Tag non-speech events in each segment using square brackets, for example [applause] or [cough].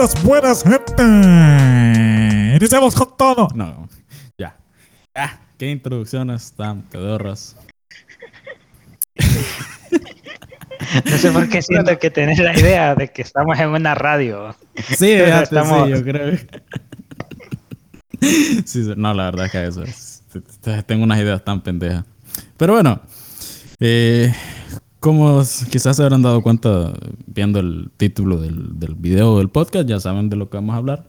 Buenas, buenas, gente. Iniciamos con todo. No, ya. Ah, qué introducciones tan pedorras. No sé por qué [laughs] siento que tenés la idea de que estamos en una radio. Sí, ya estamos... sí, yo creo. [laughs] Sí, no, la verdad es que eso es. Tengo unas ideas tan pendejas. Pero bueno, eh, como quizás se habrán dado cuenta viendo el título del, del video del podcast, ya saben de lo que vamos a hablar.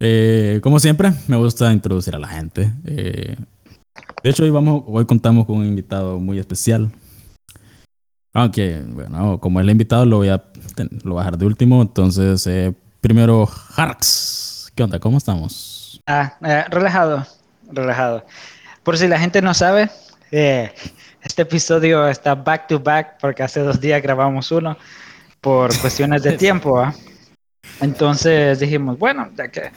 Eh, como siempre, me gusta introducir a la gente. Eh, de hecho, hoy, vamos, hoy contamos con un invitado muy especial. Aunque, bueno, como el invitado lo voy a, lo voy a dejar de último. Entonces, eh, primero, Harks. ¿Qué onda? ¿Cómo estamos? Ah, relajado, relajado. Por si la gente no sabe, eh, este episodio está back to back porque hace dos días grabamos uno por [laughs] cuestiones de tiempo. Entonces dijimos, bueno, ya que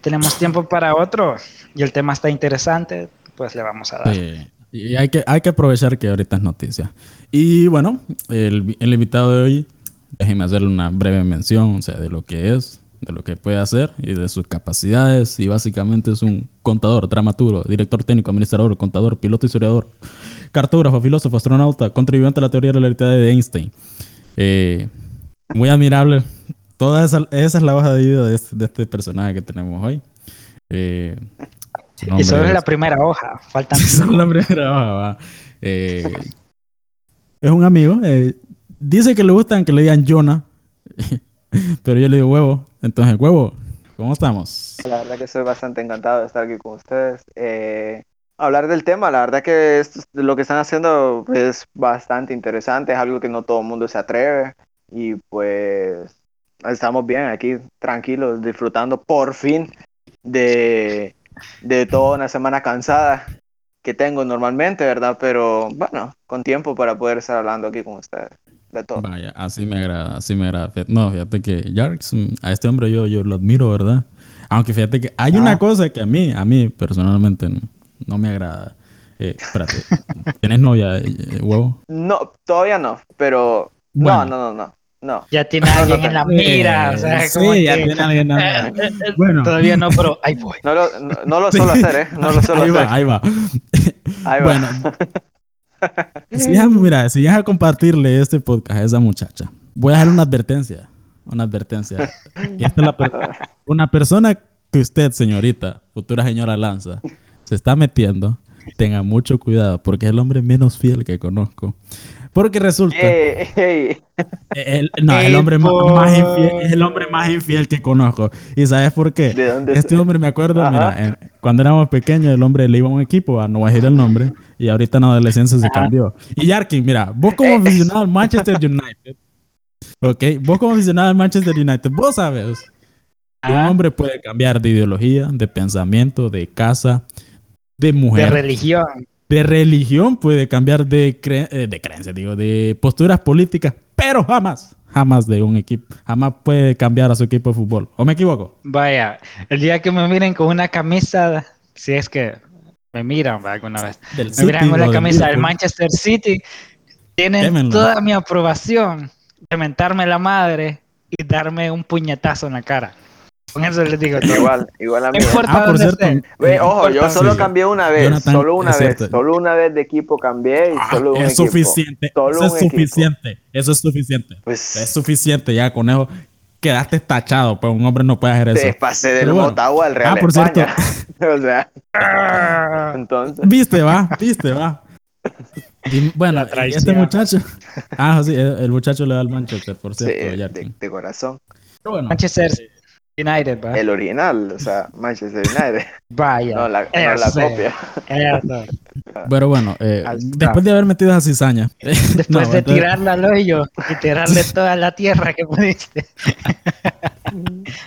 tenemos tiempo para otro y el tema está interesante, pues le vamos a dar. y hay que, hay que aprovechar que ahorita es noticia. Y bueno, el, el invitado de hoy, déjeme hacerle una breve mención o sea, de lo que es, de lo que puede hacer y de sus capacidades. Y básicamente es un contador, dramaturgo, director técnico, administrador, contador, piloto, historiador, cartógrafo, filósofo, astronauta, contribuyente a la teoría de la realidad de Einstein. Eh, muy admirable. Toda esa, esa, es la hoja de vida de este, de este personaje que tenemos hoy. Eh, y solo es la primera hoja, faltan. [laughs] solo la primera hoja, va. Eh, es un amigo. Eh, dice que le gustan que le digan Jonah, [laughs] pero yo le digo huevo. Entonces, huevo, ¿cómo estamos? La verdad que estoy bastante encantado de estar aquí con ustedes. Eh, hablar del tema, la verdad que esto, lo que están haciendo es bastante interesante, es algo que no todo el mundo se atreve y pues estamos bien aquí, tranquilos, disfrutando por fin de, de toda una semana cansada que tengo normalmente, ¿verdad? Pero bueno, con tiempo para poder estar hablando aquí con ustedes de todo. Vaya, así me agrada, así me agrada. No, fíjate que Jarks, a este hombre yo, yo lo admiro, ¿verdad? Aunque fíjate que hay una ah. cosa que a mí, a mí personalmente no, me agrada. Eh, espérate, ¿tienes novia, eh, huevo? No, todavía no, pero no, no, no, no. No. Ya tiene alguien en la mira. o sea, sí, ya tiene alguien en la mira. [laughs] bueno. Todavía no, pero ahí voy. No lo, no, lo suelo hacer, ¿eh? No lo suelo ahí hacer. Va, ahí va. Ahí va. Bueno, si ya, mira, si vas a compartirle este podcast a esa muchacha, voy a hacer una advertencia. Una advertencia. [laughs] una persona que usted, señorita, futura señora Lanza, se está metiendo, tenga mucho cuidado, porque es el hombre menos fiel que conozco. Porque resulta. El, no, el hombre más, infiel, es el hombre más infiel que conozco. ¿Y sabes por qué? este hombre, me acuerdo, mira, cuando éramos pequeños, el hombre le iba a un equipo, a no voy a decir el nombre, y ahorita en adolescencia se cambió. Y Yarkin, mira, vos como aficionado al Manchester United, ¿ok? Vos como aficionado al Manchester United, vos sabes un hombre puede cambiar de ideología, de pensamiento, de casa, de mujer. De religión de religión, puede cambiar de, eh, de creencia, digo, de posturas políticas, pero jamás, jamás de un equipo, jamás puede cambiar a su equipo de fútbol. ¿O me equivoco? Vaya, el día que me miren con una camisa, si es que me miran alguna vez, me miran con la camisa del Manchester City, tienen toda mi aprobación de mentarme la madre y darme un puñetazo en la cara. Con eso les digo Igual, igual a mí. Ah, por cierto. ojo, yo solo cambié una vez, solo una vez, solo una vez de equipo cambié y ah, solo un es suficiente, eso es suficiente, eso es suficiente. Pues, es suficiente ya con eso quedaste tachado, pues un hombre no puede hacer eso. Te pasé del Motagua al Real Ah, por cierto. [laughs] o sea, [laughs] entonces. Viste, va, viste, va. bueno, este muchacho. Ah, sí, el, muchacho le da al Manchester, por cierto. Sí, de, de, corazón. bueno, Manchester United, El original, o sea, [laughs] Manchester United. Vaya. No la, no la copia. Pero bueno, eh, después de haber metido esa cizaña. Después [laughs] de tirarla al hoyo y tirarle [laughs] toda la tierra que pudiste.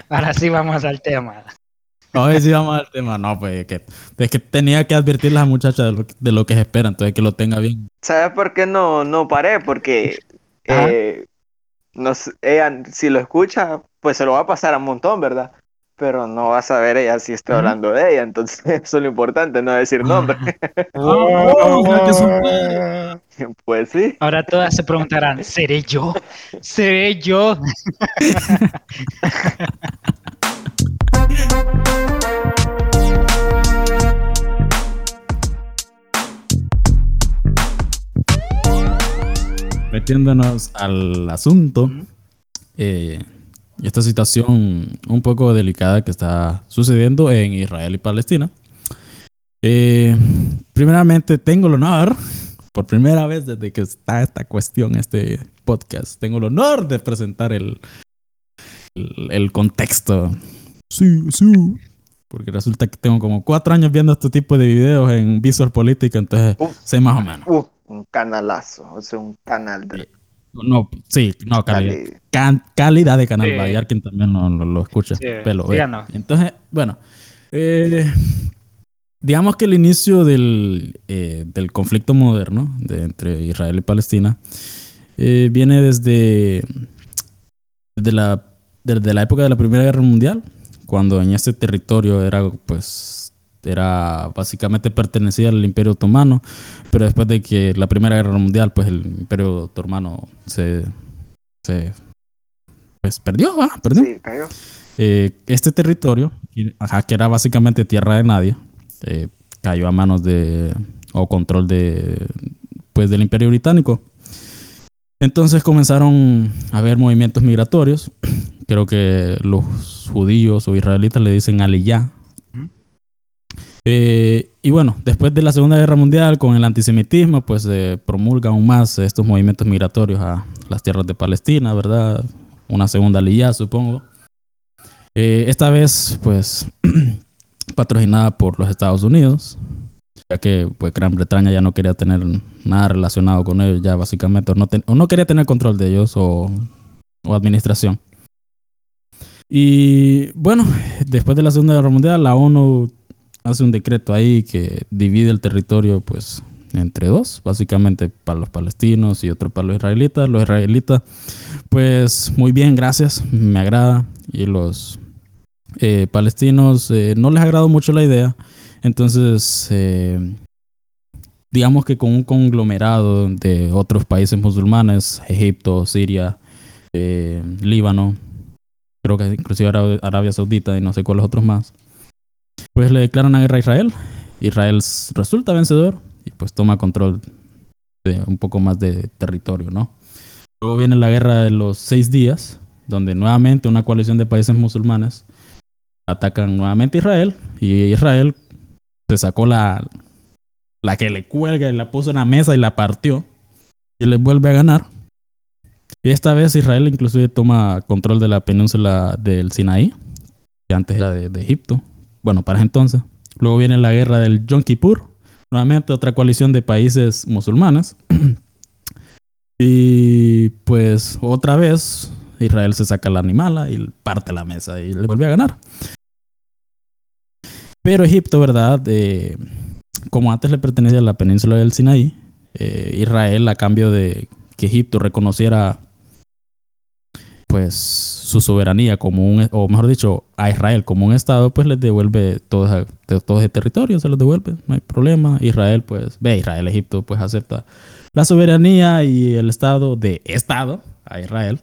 Ahora sí vamos al tema. Hoy sí vamos al tema. No, pues que, es que tenía que advertirle a la muchacha de lo, de lo, que se espera, entonces que lo tenga bien. ¿Sabes por qué no, no paré? Porque eh, no, ella, si lo escucha, pues se lo va a pasar a un montón, ¿verdad? Pero no va a saber ella si estoy hablando de ella, entonces [laughs] eso es lo importante, no decir nombre. [laughs] Ah, Pues sí. Ahora todas se preguntarán, ¿seré yo? ¿Seré yo? Metiéndonos al asunto, eh, esta situación un poco delicada que está sucediendo en Israel y Palestina. Eh, primeramente, tengo el honor, por primera vez desde que está esta cuestión, este podcast, tengo el honor de presentar el, el, el contexto. Sí, sí. Porque resulta que tengo como cuatro años viendo este tipo de videos en Visual Política, entonces Uf. sé más o menos. Uh, un canalazo, o sea, un canal de No, sí, no, calidad, Cali. can- calidad de canal. Sí. Vaya, quien también lo, lo- lo escucha. Sí, pero, sí, eh, no. Entonces, bueno, eh, digamos que el inicio del, eh, del conflicto moderno de, entre Israel y Palestina eh, viene desde, desde, la, desde la época de la Primera Guerra Mundial, cuando en este territorio era, pues, era básicamente pertenecía al Imperio Otomano, pero después de que la Primera Guerra Mundial, pues el Imperio Otomano se, se pues perdió, perdió. Sí. Eh, este territorio, ajá, que era básicamente tierra de nadie, eh, cayó a manos de o control de pues del Imperio Británico. Entonces comenzaron a haber movimientos migratorios. [clears throat] Creo que los judíos o israelitas le dicen aliyah. Eh, y bueno, después de la Segunda Guerra Mundial, con el antisemitismo, pues se promulga aún más estos movimientos migratorios a las tierras de Palestina, ¿verdad? Una segunda aliyah, supongo. Eh, esta vez, pues, [clears throat] patrocinada por los Estados Unidos, ya que pues, Gran Bretaña ya no quería tener nada relacionado con ellos, ya básicamente, o no, ten- o no quería tener control de ellos o, o administración. Y bueno, después de la Segunda Guerra Mundial, la ONU hace un decreto ahí que divide el territorio, pues, entre dos, básicamente para los palestinos y otro para los israelitas. Los israelitas, pues, muy bien, gracias, me agrada. Y los eh, palestinos eh, no les agradó mucho la idea. Entonces, eh, digamos que con un conglomerado de otros países musulmanes, Egipto, Siria, Líbano, creo que inclusive Ara- Arabia Saudita y no sé cuáles otros más, pues le declaran la guerra a Israel. Israel resulta vencedor y pues toma control de un poco más de territorio, ¿no? Luego viene la guerra de los seis días, donde nuevamente una coalición de países musulmanes atacan nuevamente a Israel y Israel se sacó la, la que le cuelga y la puso en la mesa y la partió y les vuelve a ganar. Y esta vez Israel inclusive toma control de la península del Sinaí, que antes era de Egipto. Bueno, para entonces. Luego viene la guerra del Yom Kippur, nuevamente otra coalición de países musulmanes. [clears throat] y pues otra vez Israel se saca la animala y parte la mesa y le vuelve a ganar. Pero Egipto, ¿verdad? Eh, como antes le pertenecía a la península del Sinaí, eh, Israel a cambio de que Egipto reconociera pues su soberanía como un, o mejor dicho, a Israel como un estado, pues les devuelve todo, todo ese territorio, se los devuelve, no hay problema. Israel, pues, ve, Israel, Egipto, pues acepta la soberanía y el estado de estado a Israel.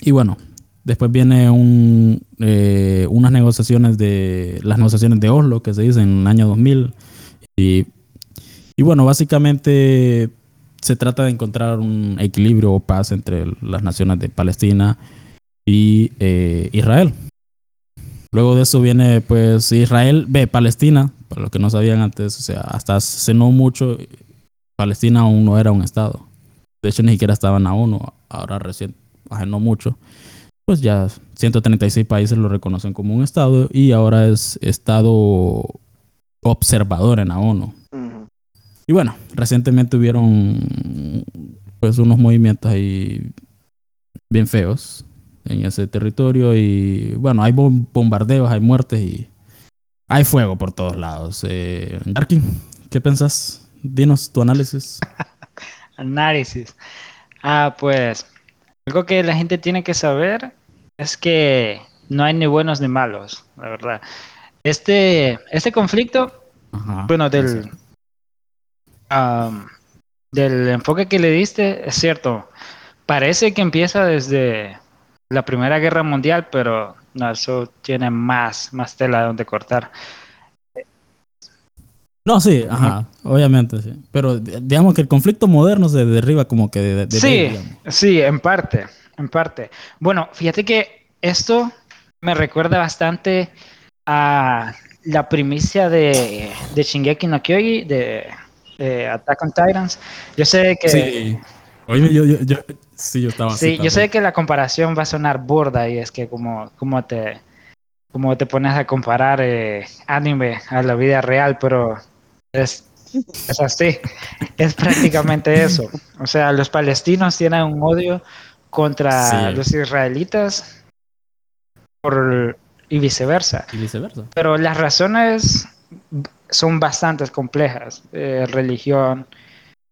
Y bueno, después viene un, eh, unas negociaciones de, las negociaciones de Oslo, que se dicen en el año 2000. Y, y bueno, básicamente se trata de encontrar un equilibrio o paz entre las naciones de Palestina y eh, Israel. Luego de eso viene pues Israel, ve, Palestina, para los que no sabían antes, o sea, hasta hace no mucho, Palestina aún no era un estado. De hecho, ni siquiera estaba en la ONU, ahora recién, hace no mucho, pues ya 136 países lo reconocen como un estado y ahora es estado observador en la ONU. Y bueno, recientemente hubieron pues unos movimientos ahí bien feos en ese territorio y bueno, hay bom- bombardeos, hay muertes y hay fuego por todos lados. Eh, Darkin, ¿qué pensás? Dinos tu análisis. [laughs] Análisis. Ah, pues algo que la gente tiene que saber es que no hay ni buenos ni malos, la verdad. Este, este conflicto, Ajá, bueno, del, del enfoque que le diste, es cierto, parece que empieza desde la Primera Guerra Mundial, pero no, eso tiene más, más tela donde cortar. No, sí, ajá, obviamente, sí. Pero digamos que el conflicto moderno se derriba como que de... sí, sí, en parte, en parte. Bueno, fíjate que esto me recuerda bastante a la primicia de, de Shingeki no Kyoji, de, Attack on Titans. Yo sé que... Sí. Oye, yo, yo, yo, sí, yo estaba Sí, yo sé que la comparación va a sonar burda y es que como, como te como te pones a comparar eh, anime a la vida real, pero es, es así, [laughs] es prácticamente eso. O sea, los palestinos tienen un odio contra los israelitas por, y viceversa. Y viceversa. Pero las razones son bastante complejas. Eh, religión,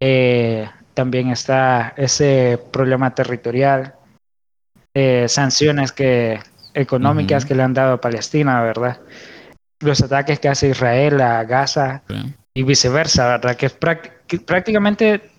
eh, también está ese problema territorial, eh, sanciones que, económicas que le han dado a Palestina, ¿verdad? Los ataques que hace Israel a Gaza y viceversa, ¿verdad? Que, prácticamente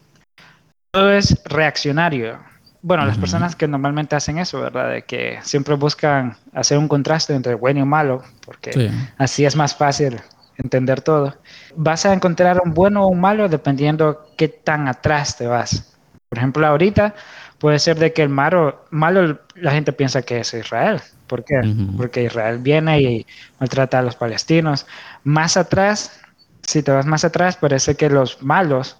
todo es reaccionario. Bueno, las personas que normalmente hacen eso, ¿verdad? De que siempre buscan hacer un contraste entre bueno y malo, porque así es más fácil entender todo. Vas a encontrar un bueno o un malo dependiendo qué tan atrás te vas. Por ejemplo, ahorita puede ser de que el malo, malo la gente piensa que es Israel. ¿Por qué? Porque Israel viene y maltrata a los palestinos. Más atrás si te vas más atrás, parece que los malos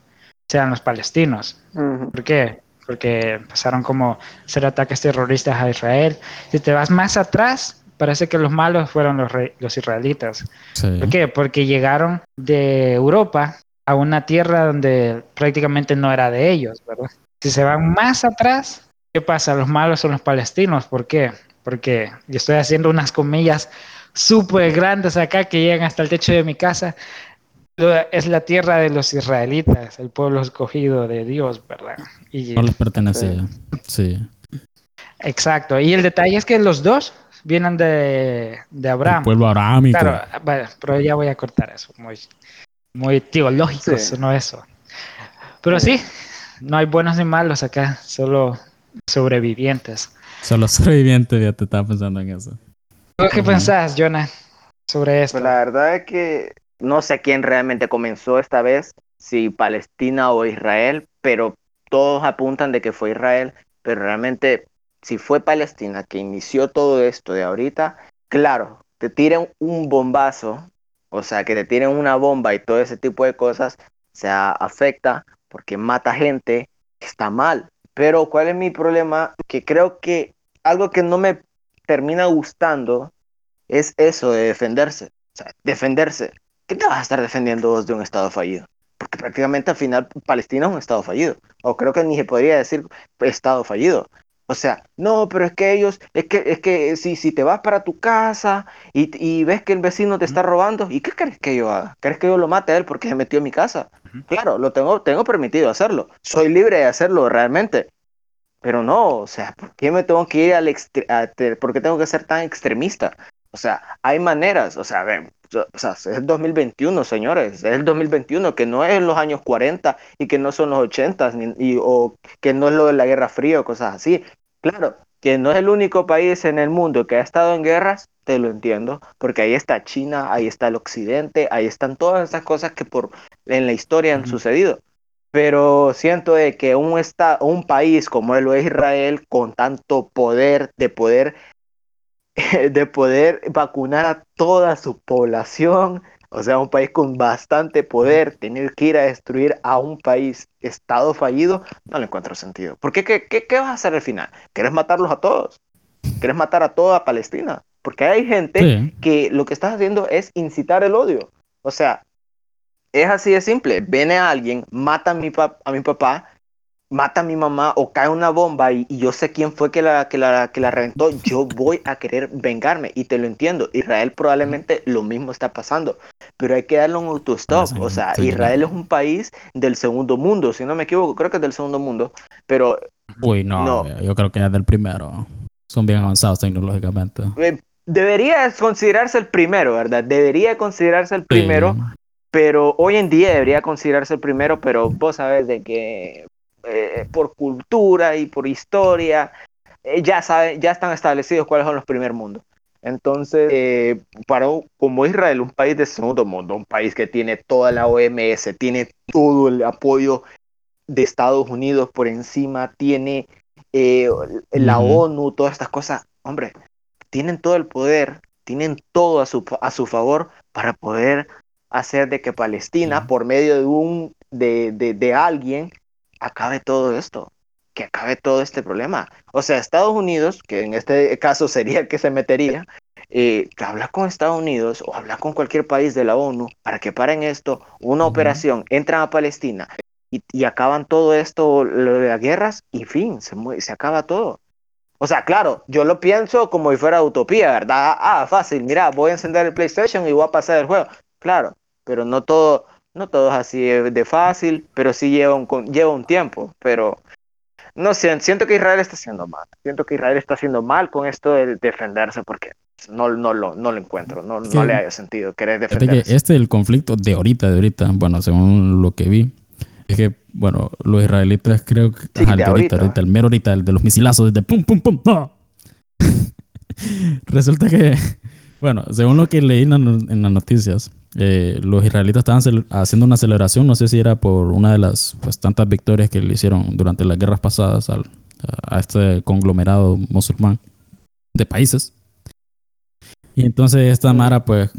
sean los palestinos. ¿Por qué? Porque empezaron como hacer ataques terroristas a Israel. Si te vas más atrás, parece que los malos fueron los, los israelitas. ¿Por qué? Porque llegaron de Europa a una tierra donde prácticamente no era de ellos, ¿verdad? Si se van más atrás, ¿qué pasa? Los malos son los palestinos. ¿Por qué? Porque yo estoy haciendo unas comillas súper grandes acá que llegan hasta el techo de mi casa es la tierra de los israelitas, el pueblo escogido de Dios, ¿verdad? Y, no les pertenecía, sí. Exacto, y el detalle es que los dos vienen de, de Abraham. El pueblo abrahámico. Claro, pero ya voy a cortar eso, muy, muy teológico, no eso. Pero sí, no hay buenos ni malos acá, solo sobrevivientes. Solo sobrevivientes, ya te estaba pensando en eso. ¿Qué pensás, Jonah, sobre esto? Pues la verdad es que no sé quién realmente comenzó esta vez, si Palestina o Israel, pero todos apuntan de que fue Israel, pero realmente si fue Palestina que inició todo esto de ahorita, claro, te tiren un bombazo, o sea, que te tiren una bomba y todo ese tipo de cosas, se afecta porque mata gente, está mal. Pero ¿cuál es mi problema? Que creo que algo que no me termina gustando es eso de defenderse. O sea, defenderse. ¿qué te vas a estar defendiendo de un Estado fallido? Porque prácticamente al final Palestina es un Estado fallido. O creo que ni se podría decir Estado fallido. O sea, no, pero es que ellos, es que, es que si, si te vas para tu casa y, y, ves que el vecino te está robando, ¿y qué crees que yo haga? ¿Crees que yo lo mate a él porque se metió en mi casa? Claro, lo tengo, tengo permitido hacerlo. Soy libre de hacerlo realmente. Pero no, o sea, ¿por qué me tengo que ir al ¿por qué tengo que ser tan extremista? O sea, hay maneras, o sea, ven, o sea, es el 2021, señores, es el 2021, que no es los años 40 y que no son los 80 ni, o que no es lo de la Guerra Fría o cosas así. Claro, que no es el único país en el mundo que ha estado en guerras, te lo entiendo, porque ahí está China, ahí está el Occidente, ahí están todas esas cosas que por en la historia han sucedido. Pero siento de que un, un país como lo es Israel, con tanto poder, de poder [laughs] de poder vacunar a toda su población, o sea, un país con bastante poder, tener que ir a destruir a un país, estado fallido, no le encuentro sentido. Porque qué, qué, qué vas a hacer al final? ¿Quieres matarlos a todos? ¿Quieres matar a toda Palestina? Porque hay gente que lo que estás haciendo es incitar el odio. O sea, es así de simple. Viene alguien, mata a mi, a mi papá mata a mi mamá o cae una bomba y, yo sé quién fue que la, que, la, que la reventó, yo voy a querer vengarme y te lo entiendo. Israel probablemente lo mismo está pasando, pero hay que darle un autostop. O sea, Israel es un país del segundo mundo, si no me equivoco, creo que es del segundo mundo, pero... Uy, no, yo creo que es del primero. Son bien avanzados tecnológicamente. Eh, debería considerarse el primero, ¿verdad? Debería considerarse el primero, pero hoy en día debería considerarse el primero, pero vos sabes de que eh, por cultura y por historia eh, ya saben, ya están establecidos cuáles son los primer mundos. Entonces, eh, para como Israel, un país de segundo mundo, un país que tiene toda la OMS, tiene todo el apoyo de Estados Unidos por encima, tiene la ONU, todas estas cosas, hombre, tienen todo el poder, tienen todo a su, a su favor para poder hacer de que Palestina, por medio de un de, de, de, alguien, acabe todo esto, que acabe todo este problema. O sea, Estados Unidos, que en este caso sería el que se metería, eh, que habla con Estados Unidos o habla con cualquier país de la ONU para que paren esto, una operación, entran a Palestina y, y, acaban todo esto, lo de las guerras, y fin, se, se acaba todo. O sea, claro, yo lo pienso como si fuera utopía, ¿verdad? Ah, fácil, mira, voy a encender el PlayStation y voy a pasar el juego. Claro, pero no todo, no todo es así de fácil, pero sí lleva un, lleva un tiempo. Pero no sé, siento que Israel está haciendo mal. Siento que Israel está haciendo mal con esto de defenderse porque no, no, lo, no lo encuentro, no, no le haya sentido querer defenderse. Que este el conflicto de ahorita, de ahorita, bueno, según lo que vi, es que, bueno, los israelitas creo que... Sí, de ahorita, ahorita, el mero ahorita, el de los misilazos, desde pum, pum, pum, ¡ah! [laughs] Resulta que, [laughs] bueno, según lo que leí en las noticias, eh, los israelitas estaban haciendo una celebración, no sé si era por una de las pues, tantas victorias que le hicieron durante las guerras pasadas al, a este conglomerado musulmán de países. Y entonces esta Mara pues,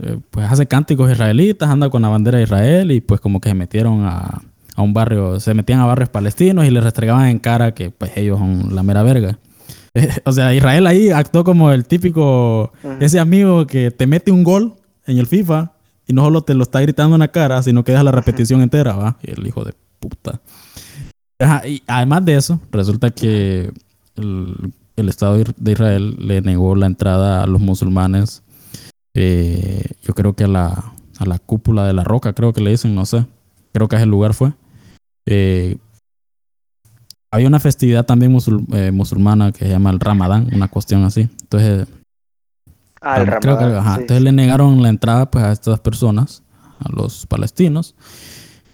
eh, pues hace cánticos israelitas, anda con la bandera de Israel y pues como que se metieron a, a un barrio, se metían a barrios palestinos y les restregaban en cara que pues ellos son la mera verga. [laughs] o sea, Israel ahí actuó como el típico, ese amigo que te mete un gol en el FIFA y no solo te lo está gritando en la cara, sino que deja la repetición entera, ¿va? Y el hijo de puta. y además de eso, resulta que el, Estado de Israel le negó la entrada a los musulmanes, eh, yo creo que a la, a la cúpula de la roca, creo que le dicen, no sé, creo que ese lugar fue. Eh, había una festividad también eh, musulmana que se llama el Ramadán, una cuestión así. Entonces, Ah, Entonces le negaron la entrada pues, a estas personas, a los palestinos.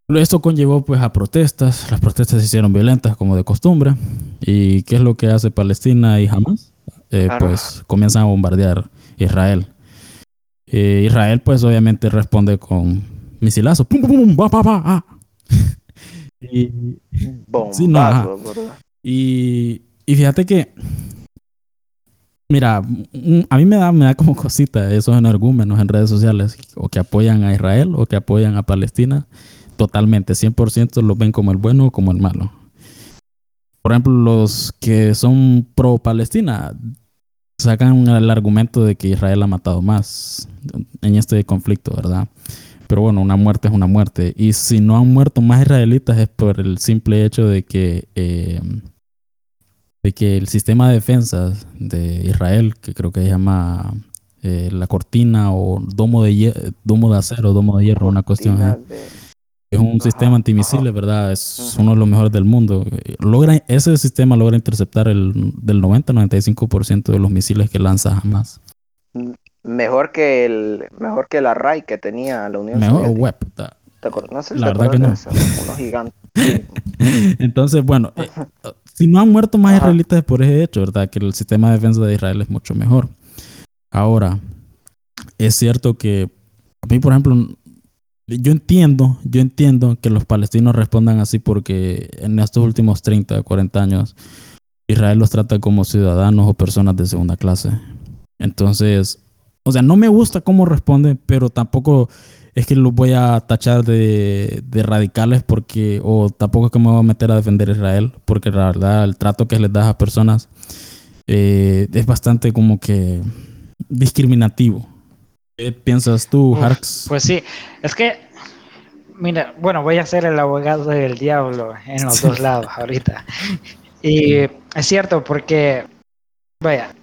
Esto conllevó pues a protestas. Las protestas se hicieron violentas como de costumbre. ¿Y qué es lo que hace Palestina y Hamas? Eh, Pues comienzan a bombardear Israel. Eh, Israel pues obviamente responde con misilazos. ¡Pum, pum, pum! ¡Va, [laughs] y, sí, no, y, y fíjate que Mira, a mí me da, me da como cosita esos energúmenos en redes sociales, o que apoyan a Israel o que apoyan a Palestina, totalmente, 100% los ven como el bueno o como el malo. Por ejemplo, los que son pro Palestina sacan el argumento de que Israel ha matado más en este conflicto, ¿verdad? Pero bueno, una muerte es una muerte. Y si no han muerto más israelitas es por el simple hecho de que eh, de que el sistema de defensa de Israel, que creo que se llama eh, la cortina o domo de, domo de acero, domo de hierro, una cuestión. Es un sistema antimisiles, ¿verdad? Es uno de los mejores del mundo. Logra, ese sistema logra interceptar el del 90-95% de los misiles que lanza jamás. Mejor que el mejor que la RAI que tenía la Unión Mejor web. No sé la verdad que no. unos gigantes. [laughs] Entonces, bueno, eh, si no han muerto más israelitas es por ese hecho, ¿verdad? Que el sistema de defensa de Israel es mucho mejor. Ahora, es cierto que a mí, por ejemplo, yo entiendo, yo entiendo que los palestinos respondan así porque en estos últimos 30, 40 años, Israel los trata como ciudadanos o personas de segunda clase. Entonces, o sea, no me gusta cómo responden, pero tampoco es que los voy a tachar de, radicales porque, o tampoco es que me voy a meter a defender a Israel, porque la verdad el trato que les das a personas eh, es bastante como que discriminativo. ¿Qué piensas tú, Harks? Pues sí, es que, mira, bueno, voy a ser el abogado del diablo en los dos lados ahorita. [laughs] Y es cierto porque, vaya,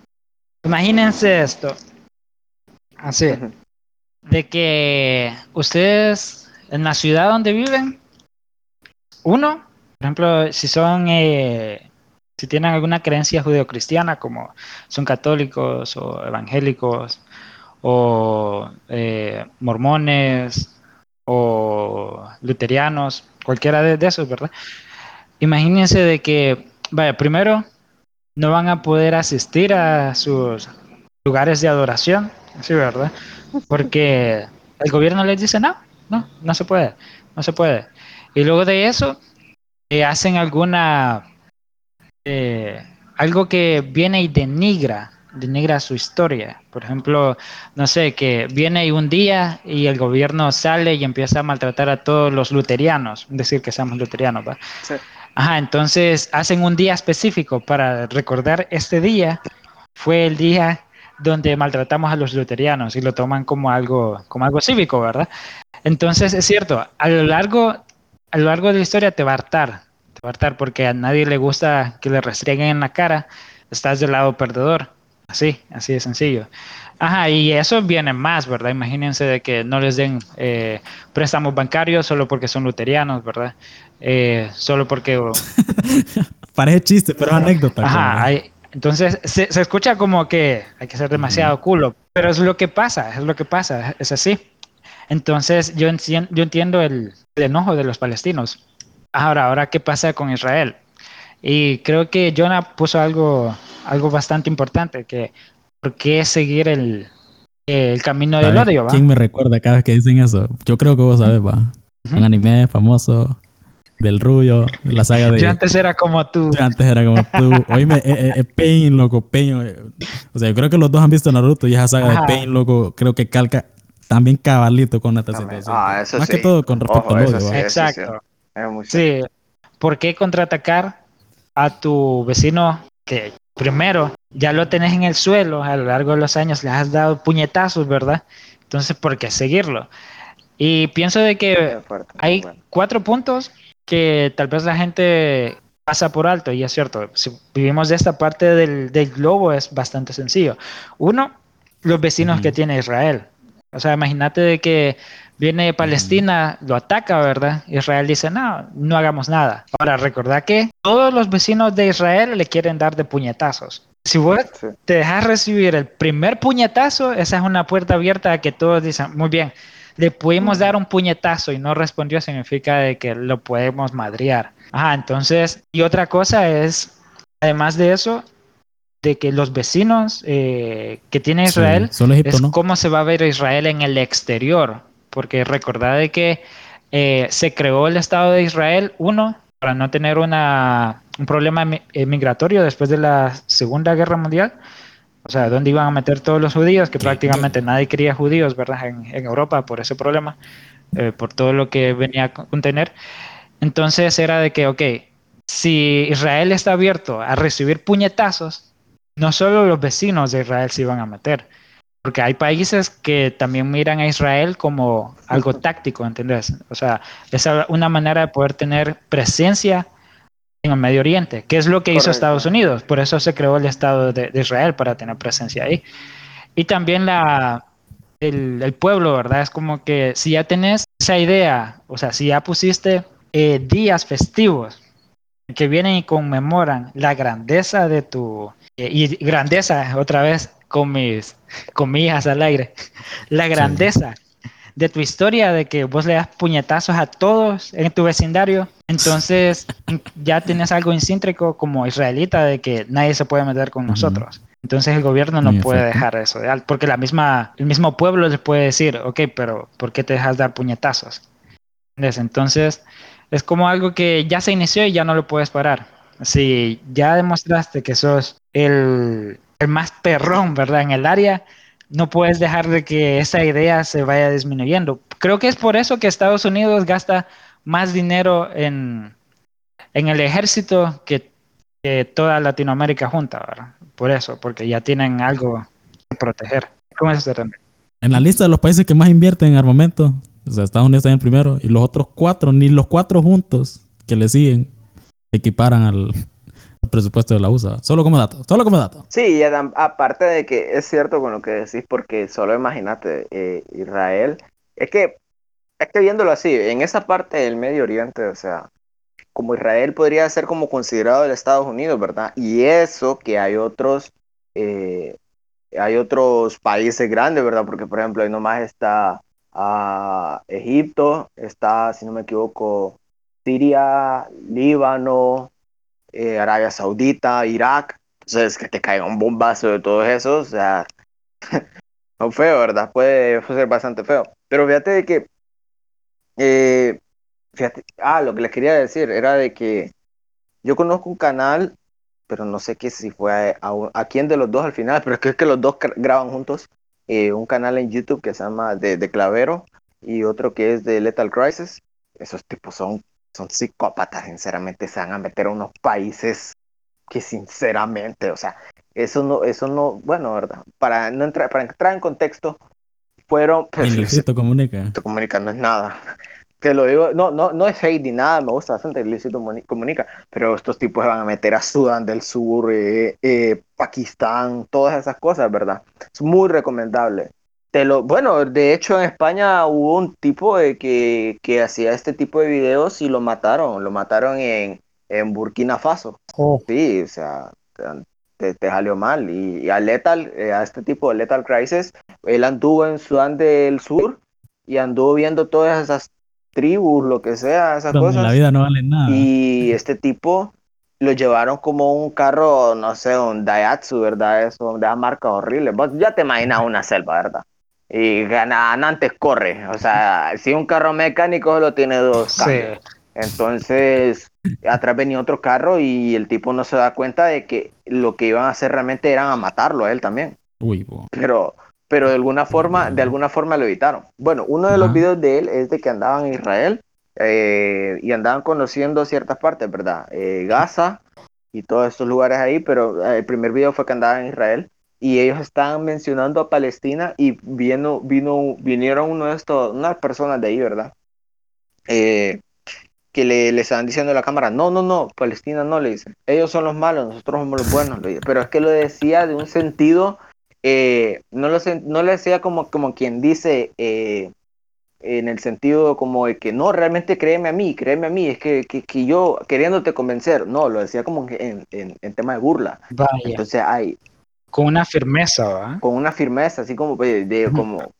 imagínense esto. Así de que ustedes en la ciudad donde viven, uno, por ejemplo, si son, eh, si tienen alguna creencia judeocristiana, como son católicos o evangélicos o eh, mormones, o luterianos, cualquiera de, esos, ¿verdad? Imagínense de que, vaya, primero no van a poder asistir a sus lugares de adoración, sí, ¿verdad? Porque el gobierno les dice, no, no, no se puede, no se puede. Y luego de eso, eh, hacen alguna, eh, algo que viene y denigra denigra su historia. Por ejemplo, no sé, que viene un día y el gobierno sale y empieza a maltratar a todos los luterianos, decir que somos luterianos, ¿va? Ajá, entonces hacen un día específico para recordar este día, fue el día donde maltratamos a los luterianos y lo toman como algo, como algo cívico, ¿verdad? Entonces es cierto, a lo largo, a lo largo de la historia te va a hartar, te va a hartar porque a nadie le gusta que le restrieguen en la cara, estás del lado perdedor. Así, así de sencillo. Ajá, y eso viene más, ¿verdad? Imagínense de que no les den eh, préstamos bancarios solo porque son luterianos, ¿verdad? Eh, solo porque... [laughs] Parece chiste, pero anécdota. Ajá, entonces se, escucha como que hay que ser demasiado culo, pero es lo que pasa, es lo que pasa, es así. Entonces yo, yo entiendo el, el enojo de los palestinos. Ahora, ahora, ¿qué pasa con Israel? Y creo que Jonah puso algo algo bastante importante, que por qué seguir el, el camino del odio, ¿va? ¿Quién me recuerda cada vez que dicen eso? Yo creo que vos sabes, va. Un anime famoso del Rubio, la saga de... Yo antes era como tú. Yo antes era como tú. Oíme, eh, eh, eh, Pain, loco, Pain. O sea, yo creo que los dos han visto Naruto y esa saga de Pain, loco, creo que calca también cabalito con esta situación. Ah, Más que todo con respecto al odio. Exacto. Sí. ¿Por qué contraatacar a tu vecino que primero ya lo tenés en el suelo, a lo largo de los años le has dado puñetazos, ¿verdad? Entonces, ¿por qué seguirlo? Y pienso de que hay cuatro puntos que tal vez la gente pasa por alto, y es cierto, si vivimos de esta parte del, globo es bastante sencillo. Uno, los vecinos que tiene Israel. O sea, imagínate de que viene Palestina, lo ataca, ¿verdad? Israel dice, no, no hagamos nada. Ahora, recordad que todos los vecinos de Israel le quieren dar de puñetazos. Si vos te dejas recibir el primer puñetazo, esa es una puerta abierta a que todos dicen, muy bien, le pudimos dar un puñetazo y no respondió, significa de que lo podemos madrear. Ajá, entonces, y otra cosa es, además de eso, de que los vecinos eh, que tiene Israel es cómo se va a ver Israel en el exterior porque recordad de que eh, se creó el Estado de Israel, uno, para no tener una, un problema eh, migratorio después de la Segunda Guerra Mundial, o sea, ¿dónde iban a meter todos los judíos? Que prácticamente nadie quería judíos, ¿verdad? En, Europa por ese problema, eh, por todo lo que venía a contener. Entonces era de que, ok, si Israel está abierto a recibir puñetazos, no solo los vecinos de Israel se iban a meter, porque hay países que también miran a Israel como algo táctico, ¿entendés? O sea, es una manera de poder tener presencia en el Medio Oriente, que es lo que hizo Estados Unidos. Por eso se creó el Estado de, Israel, para tener presencia ahí. Y también la, el, pueblo, ¿verdad? Es como que si ya tenés esa idea, o sea, si ya pusiste eh, días festivos que vienen y conmemoran la grandeza de tu... Eh, y grandeza, otra vez, con mis comillas al aire, [laughs] la grandeza de tu historia, de que vos le das puñetazos a todos en tu vecindario, entonces [laughs] ya tienes algo incíntrico como israelita de que nadie se puede meter con nosotros. Entonces el gobierno no puede dejar eso de alto, porque la misma, el mismo pueblo les puede decir, ok, pero ¿por qué te dejas dar puñetazos? Entonces es como algo que ya se inició y ya no lo puedes parar. Si ya demostraste que sos el, el más perrón, ¿verdad? En el área, no puedes dejar de que esa idea se vaya disminuyendo. Creo que es por eso que Estados Unidos gasta más dinero en, en el ejército que, toda Latinoamérica junta, ¿verdad? Por eso, porque ya tienen algo que proteger. ¿Cómo es eso también? En la lista de los países que más invierten en armamento, Estados Unidos está en primero, y los otros cuatro, ni los cuatro juntos que le siguen, equiparan al, presupuesto de la USA. Solo como dato, solo como dato. Sí, aparte de que es cierto con lo que decís, porque solo imagínate, eh, Israel, es que, es que viéndolo así, en esa parte del Medio Oriente, o sea, como Israel podría ser como considerado el Estados Unidos, ¿verdad? Y eso que hay otros, eh, hay otros países grandes, ¿verdad? Porque, por ejemplo, ahí nomás está a Egipto, está, si no me equivoco, Siria, Líbano, eh, Arabia Saudita, Irak. Entonces, que te caiga un bombazo de todos esos, o sea, [laughs] no feo, ¿verdad? Puede ser bastante feo. Pero fíjate de que, eh, fíjate, ah, lo que les quería decir era de que yo conozco un canal, pero no sé qué si fue a, a, quién de los dos al final, [laughs] pero es que, los dos graban juntos. Eh, un canal en YouTube que se llama de, de, Clavero y otro que es de Lethal Crisis. Esos tipos son, son psicópatas, sinceramente, se van a meter a unos países que sinceramente, o sea, eso no, eso no, bueno, ¿verdad? Para, no entrar, para entrar en contexto, fueron... Pues, Luisito [laughs] Comunica. Comunica no es nada te lo digo, no, no, no es hate ni nada, me gusta bastante Luisito Comunica, pero estos tipos se van a meter a Sudán del Sur, eh, eh, Pakistán, todas esas cosas, ¿verdad? Es muy recomendable. Te lo, bueno, de hecho en España hubo un tipo de que, que hacía este tipo de videos y lo mataron, lo mataron en, en Burkina Faso. Oh. Sí, o sea, te, te salió mal. Y, y a Lethal, eh, a este tipo de Lethal Crisis, él anduvo en Sudán del Sur y anduvo viendo todas esas tribus, lo que sea, esas Donde cosas. La vida no vale nada. Y este tipo lo llevaron como un carro, no sé, un Daihatsu, ¿verdad? Eso, de esas marcas horribles. Vos ya te imaginas una selva, ¿verdad? Y antes corre. O sea, si un carro mecánico solo tiene dos cambios. Sí. Entonces, atrás venía otro carro y el tipo no se da cuenta de que lo que iban a hacer realmente eran a matarlo a él también. Uy, bo. Pero, pero de alguna forma, de alguna forma lo evitaron. Bueno, uno de los videos de él es de que andaban en Israel eh, y andaban conociendo ciertas partes, ¿verdad? Eh, Gaza y todos estos lugares ahí, pero eh, el primer video fue que andaban en Israel y ellos estaban mencionando a Palestina y vino, vino, vinieron uno de estos, unas personas de ahí, ¿verdad? Eh, que le, le estaban diciendo a la cámara, no, no, no, Palestina no, le dicen, ellos son los malos, nosotros somos los buenos, pero es que lo decía de un sentido, eh, no, lo, no le decía como, como quien dice, eh, en el sentido como de que no, realmente créeme a mí, créeme a mí, es que, que, que yo queriéndote convencer, no, lo decía como en, en, en tema de burla. Vaya, Entonces hay, con una firmeza, ¿va? con una firmeza, así como de, de- como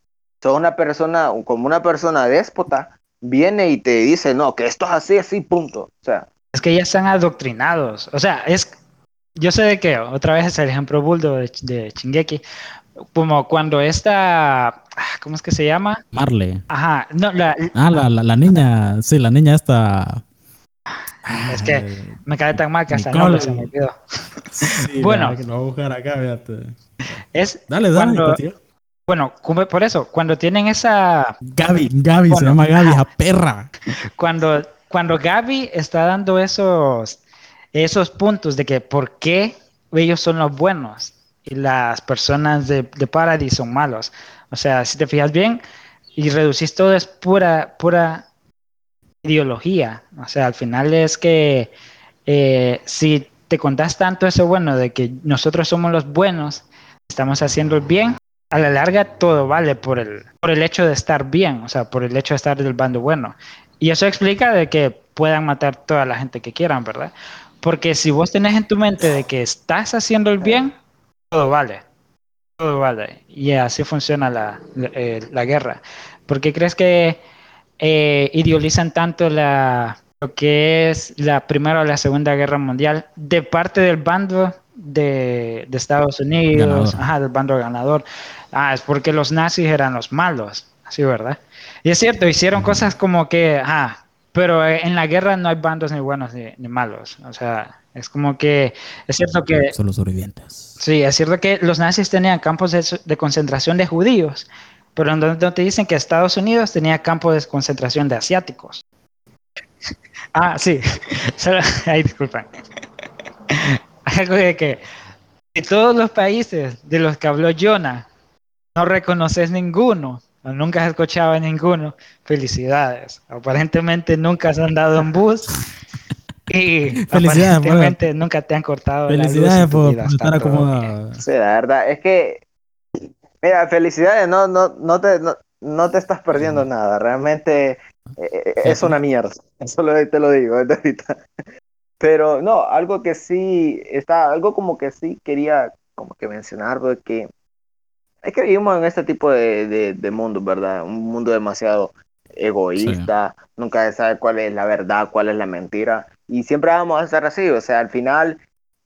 sos una persona, como una persona déspota, viene y te dice, no, que esto es así, así, punto. O sea, Es que ya están adoctrinados. O sea, es. Yo sé de qué, otra vez es el ejemplo buldo de, de Shingeki. Como cuando esta. ah, ¿Cómo es que se llama? Marley. Ajá, no, la, Ah, la, la, la niña, sí, la niña esta. Es que me cae tan mal que hasta el Nicole. nombre se me olvidó. [laughs] sí, bueno. que lo voy a buscar acá, fíjate. Es, Dale, dale, Cuando- continúa. bueno, por eso, cuando tienen esa. Gaby, Gaby, se Bueno, llama Gaby, esa perra. [laughs] Cuando, cuando Gaby está dando esos, esos puntos de que por qué ellos son los buenos y las personas de, de Paradis son malos. O sea, si te fijas bien y reducís todo es pura, pura ideología. O sea, al final es que eh, si te contás tanto eso bueno de que nosotros somos los buenos, estamos haciendo el bien, a la larga todo vale por el, por el hecho de estar bien, o sea, por el hecho de estar del bando bueno. Y eso explica de que puedan matar toda la gente que quieran, ¿verdad? Porque si vos tenés en tu mente de que estás haciendo el bien, todo vale. Todo vale. Y así funciona la, la, eh, la guerra. ¿Por qué crees que eh, idealizan tanto la, lo que es la Primera o la Segunda Guerra Mundial de parte del bando de, de Estados Unidos, ajá, del bando ganador? Ah, es porque los nazis eran los malos, así, ¿verdad? Y es cierto, hicieron cosas como que, ajá, pero en la guerra no hay bandos ni buenos ni, ni malos. O sea, es como que, es cierto que Son los sobrevivientes. Sí, es cierto que los nazis tenían campos de, de concentración de judíos, pero no, te dicen que Estados Unidos tenía campos de concentración de asiáticos. [laughs] Ah, sí. [laughs] [laughs] Ay, disculpan. Algo de que de todos los países de los que habló Jonah, no reconoces ninguno, o nunca has escuchado a ninguno, felicidades. Aparentemente nunca se han dado en bus y Felicidades, aparentemente nunca te han cortado la luz Felicidades en tu por, vida, por está estar acomodado. sí, la verdad es que, mira, felicidades, no, no, no, te, no, no te estás perdiendo nada, realmente eh, es una mierda, [laughs] eso lo- te lo digo desde ahorita. Pero no, algo que sí, está, algo como que sí quería como que mencionar, porque es que vivimos en este tipo de, de, mundo, ¿verdad? Un mundo demasiado egoísta, nunca se sabe cuál es la verdad, cuál es la mentira, y siempre vamos a estar así, o sea, al final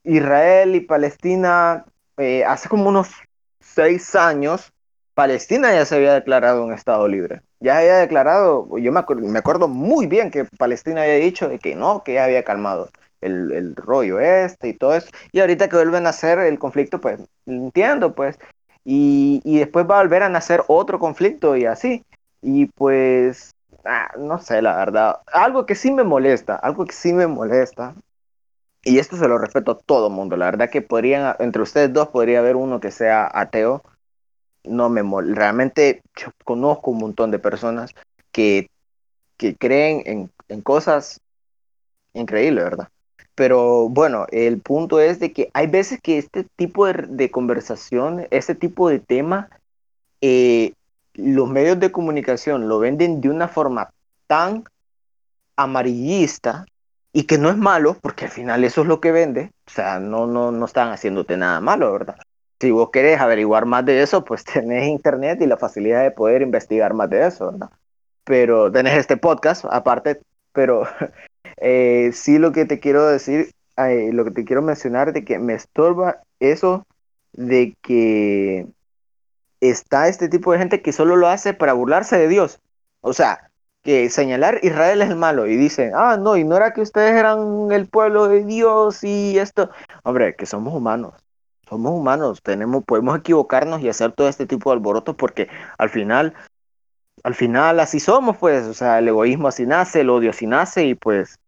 Israel y Palestina, eh, hace como unos seis años, Palestina ya se había declarado un Estado libre. Ya había declarado, yo me, acuerdo, me acuerdo muy bien que Palestina había dicho de que no, que ya había calmado el, el rollo este y todo eso. Y ahorita que vuelven a hacer el conflicto, pues entiendo, pues. Y, y después va a volver a nacer otro conflicto y así. Y pues, ah, no sé, la verdad. Algo que sí me molesta, algo que sí me molesta. Y esto se lo respeto a todo mundo. La verdad que podrían, entre ustedes dos podría haber uno que sea ateo. No me molesta. Realmente conozco un montón de personas que, que creen en, en cosas increíbles, ¿verdad? Pero bueno, el punto es de que hay veces que este tipo de, conversación, este tipo de tema, eh, los medios de comunicación lo venden de una forma tan amarillista y que no es malo, porque al final eso es lo que vende, o sea, no, no, no están haciéndote nada malo, ¿verdad? Si vos querés averiguar más de eso, pues [laughs] tenés internet y la facilidad de poder investigar más de eso, ¿verdad? Pero tenés este podcast aparte, pero [laughs] Eh, sí lo que te quiero decir, eh, lo que te quiero mencionar de que me estorba eso de que está este tipo de gente que solo lo hace para burlarse de Dios. O sea, que señalar Israel es el malo y dicen, ah, no, y no era que ustedes eran el pueblo de Dios y esto. Hombre, que somos humanos. Somos humanos, tenemos, podemos equivocarnos y hacer todo este tipo de alborotos porque al final, al final así somos, pues, o sea, el egoísmo así nace, el odio así nace y pues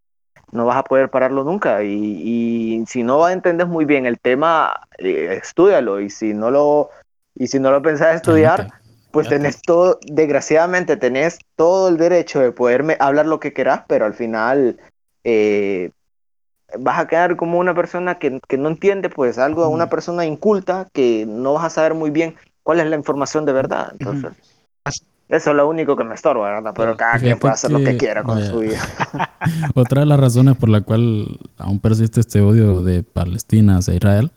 no vas a poder pararlo nunca. Y, si no entiendes muy bien el tema, eh, estudialo. Y si no lo, y si no lo pensás estudiar, pues tenés todo, desgraciadamente tenés todo el derecho de poderme hablar lo que querás, pero al final eh, vas a quedar como una persona que, no entiende pues algo, a una persona inculta que no vas a saber muy bien cuál es la información de verdad. Entonces. Eso es lo único que me estorba, ¿verdad? Pero cada quien puede hacer lo que quiera con su vida. [laughs] Otra de las razones por la cual aún persiste este odio de Palestina hacia Israel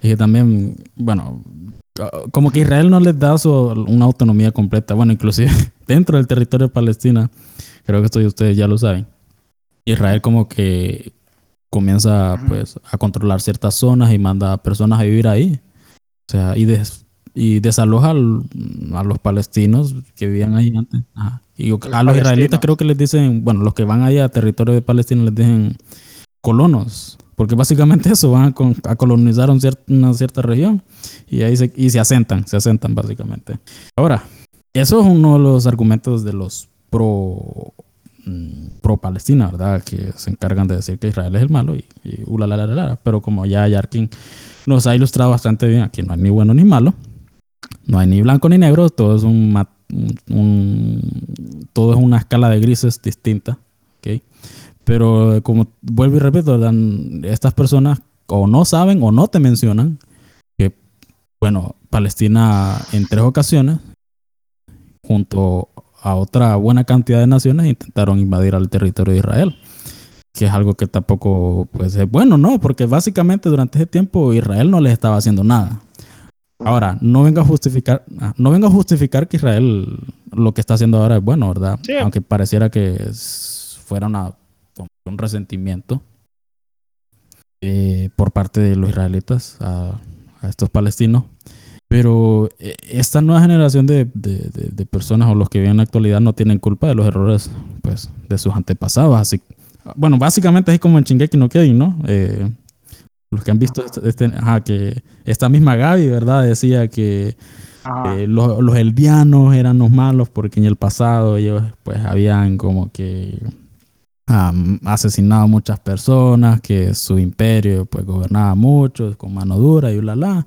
es que también, bueno, como que Israel no les da una autonomía completa. Bueno, inclusive [laughs] dentro del territorio de Palestina, creo que esto ustedes ya lo saben. Israel como que comienza pues a controlar ciertas zonas y manda a personas a vivir ahí. O sea, y des, y desaloja a los palestinos que vivían ahí antes. Y a los israelitas creo que les dicen, bueno, los que van ahí a territorio de Palestina les dicen colonos, porque básicamente eso, van a, colonizar una cierta región y ahí se, y se asentan, se asentan básicamente. Ahora, eso es uno de los argumentos de los pro mm, pro Palestina, ¿verdad? Que se encargan de decir que Israel es el malo y, y pero como ya Yarkin nos ha ilustrado bastante bien, aquí no hay ni bueno ni malo, no hay ni blanco ni negro, todo es un, todo es una escala de grises distinta. Pero como vuelvo y repito, estas personas o no saben o no te mencionan que, bueno, Palestina en tres ocasiones, junto a otra buena cantidad de naciones, intentaron invadir al territorio de Israel que es algo que tampoco pues es bueno, ¿no? Porque básicamente durante ese tiempo Israel no les estaba haciendo nada. Ahora, no venga a justificar, ah, no venga a justificar que Israel lo que está haciendo ahora es bueno, ¿verdad? Aunque pareciera que fuera una, un resentimiento eh, por parte de los israelitas a, estos palestinos. Pero eh, esta nueva generación de, personas o los que viven en la actualidad no tienen culpa de los errores pues, de sus antepasados. Así, bueno, básicamente es como en Chingeki no Kyojin, ¿no? Eh, los que han visto este, este, ajá, que esta misma Gaby, ¿verdad? Decía que eh, los, los, eldianos eran los malos porque en el pasado ellos pues habían como que asesinado a muchas personas, que su imperio pues gobernaba mucho con mano dura y bla bla.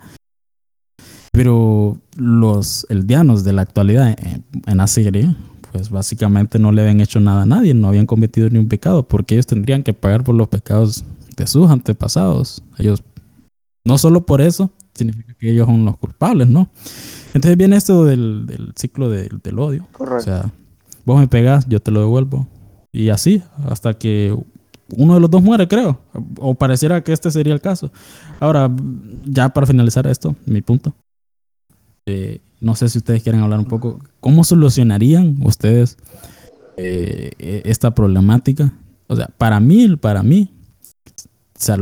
Pero los eldianos de la actualidad en, en la serie pues básicamente no le habían hecho nada a nadie, no habían cometido ni un pecado, porque ellos tendrían que pagar por los pecados de sus antepasados. Ellos, no solo por eso, significa que ellos son los culpables, ¿no? Entonces viene esto del, ciclo del odio. Correcto. O sea, vos me pegás, yo te lo devuelvo. Y así, hasta que uno de los dos muere, creo. O pareciera que este sería el caso. Ahora, ya para finalizar esto, mi punto. eh, no sé si ustedes quieren hablar un poco, ¿cómo solucionarían ustedes eh, e, esta problemática? O sea, para mí, para mí, o sea,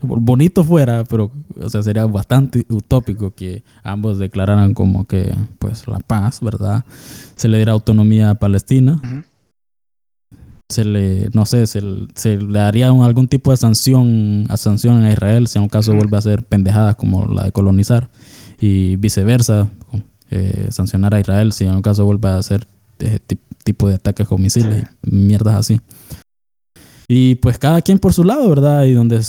bonito fuera, pero o sea, sería bastante utópico que ambos declararan como que pues la paz, ¿verdad? Se le diera autonomía a Palestina. Se le, no sé, se, le daría algún tipo de sanción a sanción a Israel si en un caso vuelve a ser pendejada como la de colonizar y viceversa, eh, sancionar a Israel si en un caso vuelve a hacer ese tipo de ataques con misiles, mierdas así. Y pues cada quien por su lado, ¿verdad? Y donde,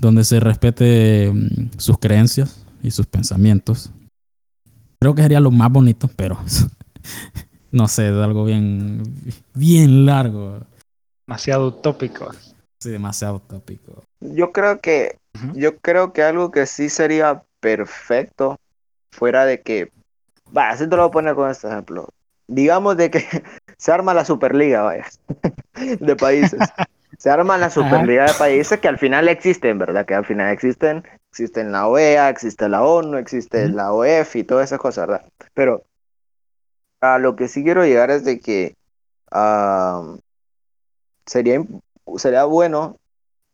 donde se respete mm, sus creencias y sus pensamientos. Creo que sería lo más bonito, pero [laughs] no sé, es algo bien, bien largo. Demasiado utópico. Sí, demasiado utópico. Yo creo que, yo creo que algo que sí sería perfecto fuera de que, va, así te lo voy a poner con este ejemplo. Digamos de que [laughs] se arma la Superliga, vaya, [laughs] de países. [laughs] Se arma la Superliga de países que al final existen, ¿verdad? Que al final existen, existen la OEA, existe la ONU, existe la OEF y todas esas cosas, ¿verdad? Pero a lo que sí quiero llegar es de que sería, sería bueno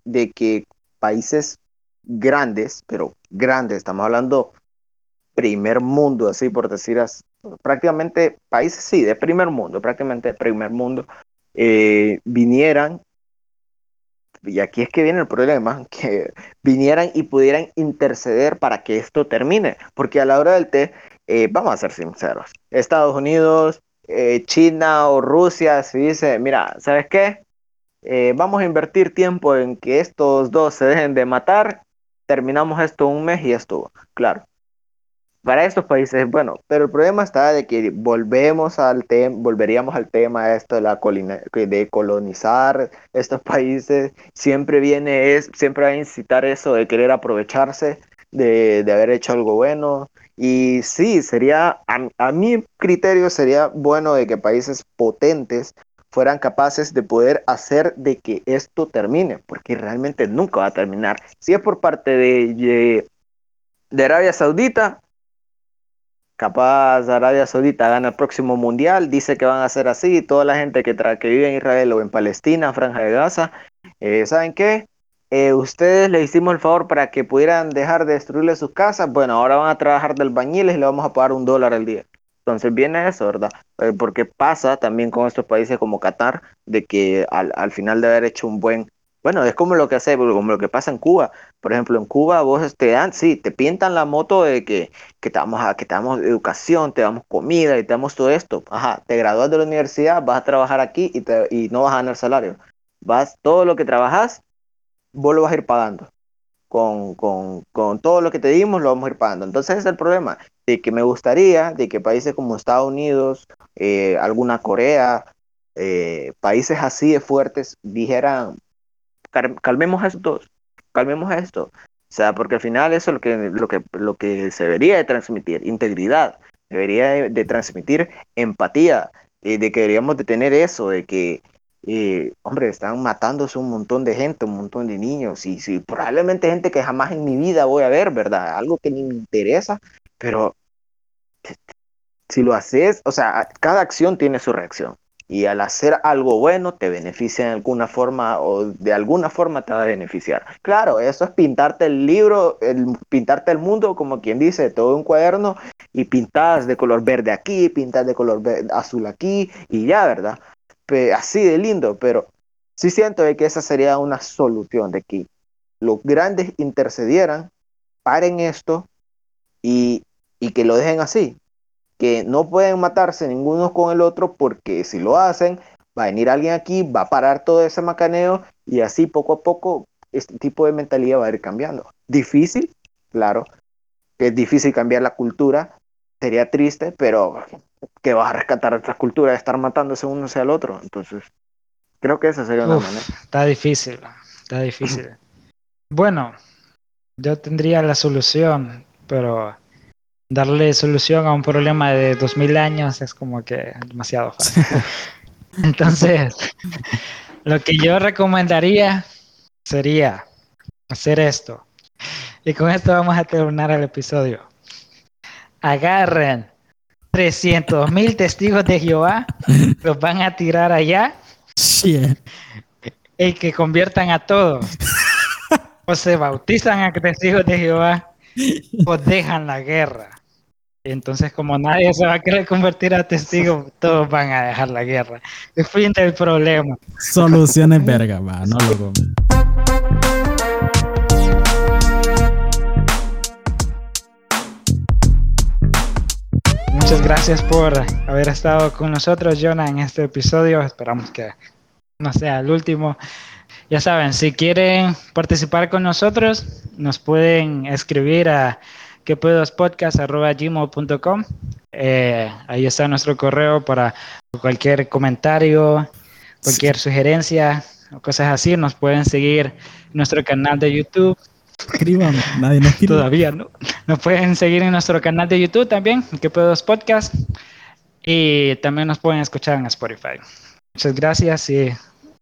de que países grandes, pero grandes, estamos hablando primer mundo, así por decir así, prácticamente países, sí, de primer mundo, prácticamente de primer mundo, eh, vinieran y aquí es que viene el problema, [laughs] que vinieran y pudieran interceder para que esto termine, porque a la hora del té, eh, vamos a ser sinceros, Estados Unidos, eh, China o Rusia, se dice, mira, ¿sabes qué? Eh, vamos a invertir tiempo en que estos dos se dejen de matar, terminamos esto un mes y estuvo, claro. Para estos países, bueno, pero el problema está de que volvemos al tema, volveríamos al tema esto de la de colonizar estos países, siempre viene es, siempre va a incitar eso de querer aprovecharse de, de haber hecho algo bueno. Y sí, sería, a, a mi criterio sería bueno de que países potentes fueran capaces de poder hacer de que esto termine, porque realmente nunca va a terminar. Si es por parte de, de Arabia Saudita, capaz Arabia Saudita gana el próximo mundial, dice que van a ser así, toda la gente que, que vive en Israel o en Palestina, Franja de Gaza, eh, ¿saben qué? Eh, ustedes le hicimos el favor para que pudieran dejar de destruirle sus casas, bueno, ahora van a trabajar del bañiles y le vamos a pagar un dólar al día. Entonces viene eso, ¿verdad? Eh, porque pasa también con estos países como Qatar, de que al, al final de haber hecho un buen bueno, es como lo que hace, como lo que pasa en Cuba. Por ejemplo, en Cuba vos te dan, sí, te pintan la moto de que, que te damos, que te damos educación, te damos comida y te damos todo esto. Ajá, te gradúas de la universidad, vas a trabajar aquí y, te, y no vas a ganar salario. Vas, todo lo que trabajas, vos lo vas a ir pagando. Con, con, con todo lo que te dimos, lo vamos a ir pagando. Entonces ese es el problema, de que me gustaría de que países como Estados Unidos, eh, alguna Corea, eh, países así de fuertes, dijeran, calmemos esto, calmemos esto. O sea, porque al final eso es lo que, lo que, lo que se debería de transmitir, integridad, debería de, transmitir empatía, y de que deberíamos de tener eso, de que, eh, hombre, están matándose un montón de gente, un montón de niños, y sí, probablemente gente que jamás en mi vida voy a ver, ¿verdad? Algo que ni me interesa, pero si lo haces, o sea, cada acción tiene su reacción y al hacer algo bueno te beneficia de alguna forma o de alguna forma te va a beneficiar. Claro, eso es pintarte el libro, el, pintarte el mundo como quien dice, todo un cuaderno y pintas de color verde aquí, pintas de color azul aquí y ya, ¿verdad? así de lindo, pero sí siento de que esa sería una solución, de que los grandes intercedieran, paren esto y, y que lo dejen así, que no pueden matarse ninguno con el otro porque si lo hacen, va a venir alguien aquí, va a parar todo ese macaneo y así poco a poco este tipo de mentalidad va a ir cambiando. Difícil, claro, es difícil cambiar la cultura, sería triste, pero que va a rescatar otra cultura de estar matándose uno hacia el otro. Entonces, creo que esa sería una manera. Está difícil, está difícil. bueno, yo tendría la solución, pero darle solución a un problema de 2000 años es como que demasiado fácil. [laughs] Entonces, lo que yo recomendaría sería hacer esto. Y con esto vamos a terminar el episodio. agarren 300 mil testigos de Jehová, los van a tirar allá y que conviertan a todos. [laughs] O se bautizan a testigos de Jehová o dejan la guerra. Entonces, como nadie se va a querer convertir a testigo, [laughs] todos van a dejar la guerra. Es fin del problema. Soluciones [laughs] verga, va, no lo Muchas gracias por haber estado con nosotros, Jonah, en este episodio. Esperamos que no sea el último. Ya saben, si quieren participar con nosotros, nos pueden escribir a quepuedospodcast.gmail.com eh, ahí está nuestro correo para cualquier comentario, cualquier sugerencia o cosas así. Nos pueden seguir en nuestro canal de YouTube. Escriban, nadie nos Todavía no. Nos pueden seguir en nuestro canal de YouTube también, que Podcast. Y también nos pueden escuchar en Spotify. Muchas gracias y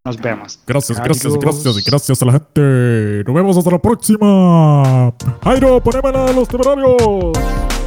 nos vemos. Gracias, gracias, gracias y gracias a la gente. Nos vemos hasta la próxima. Jairo, ponémela a los temerarios.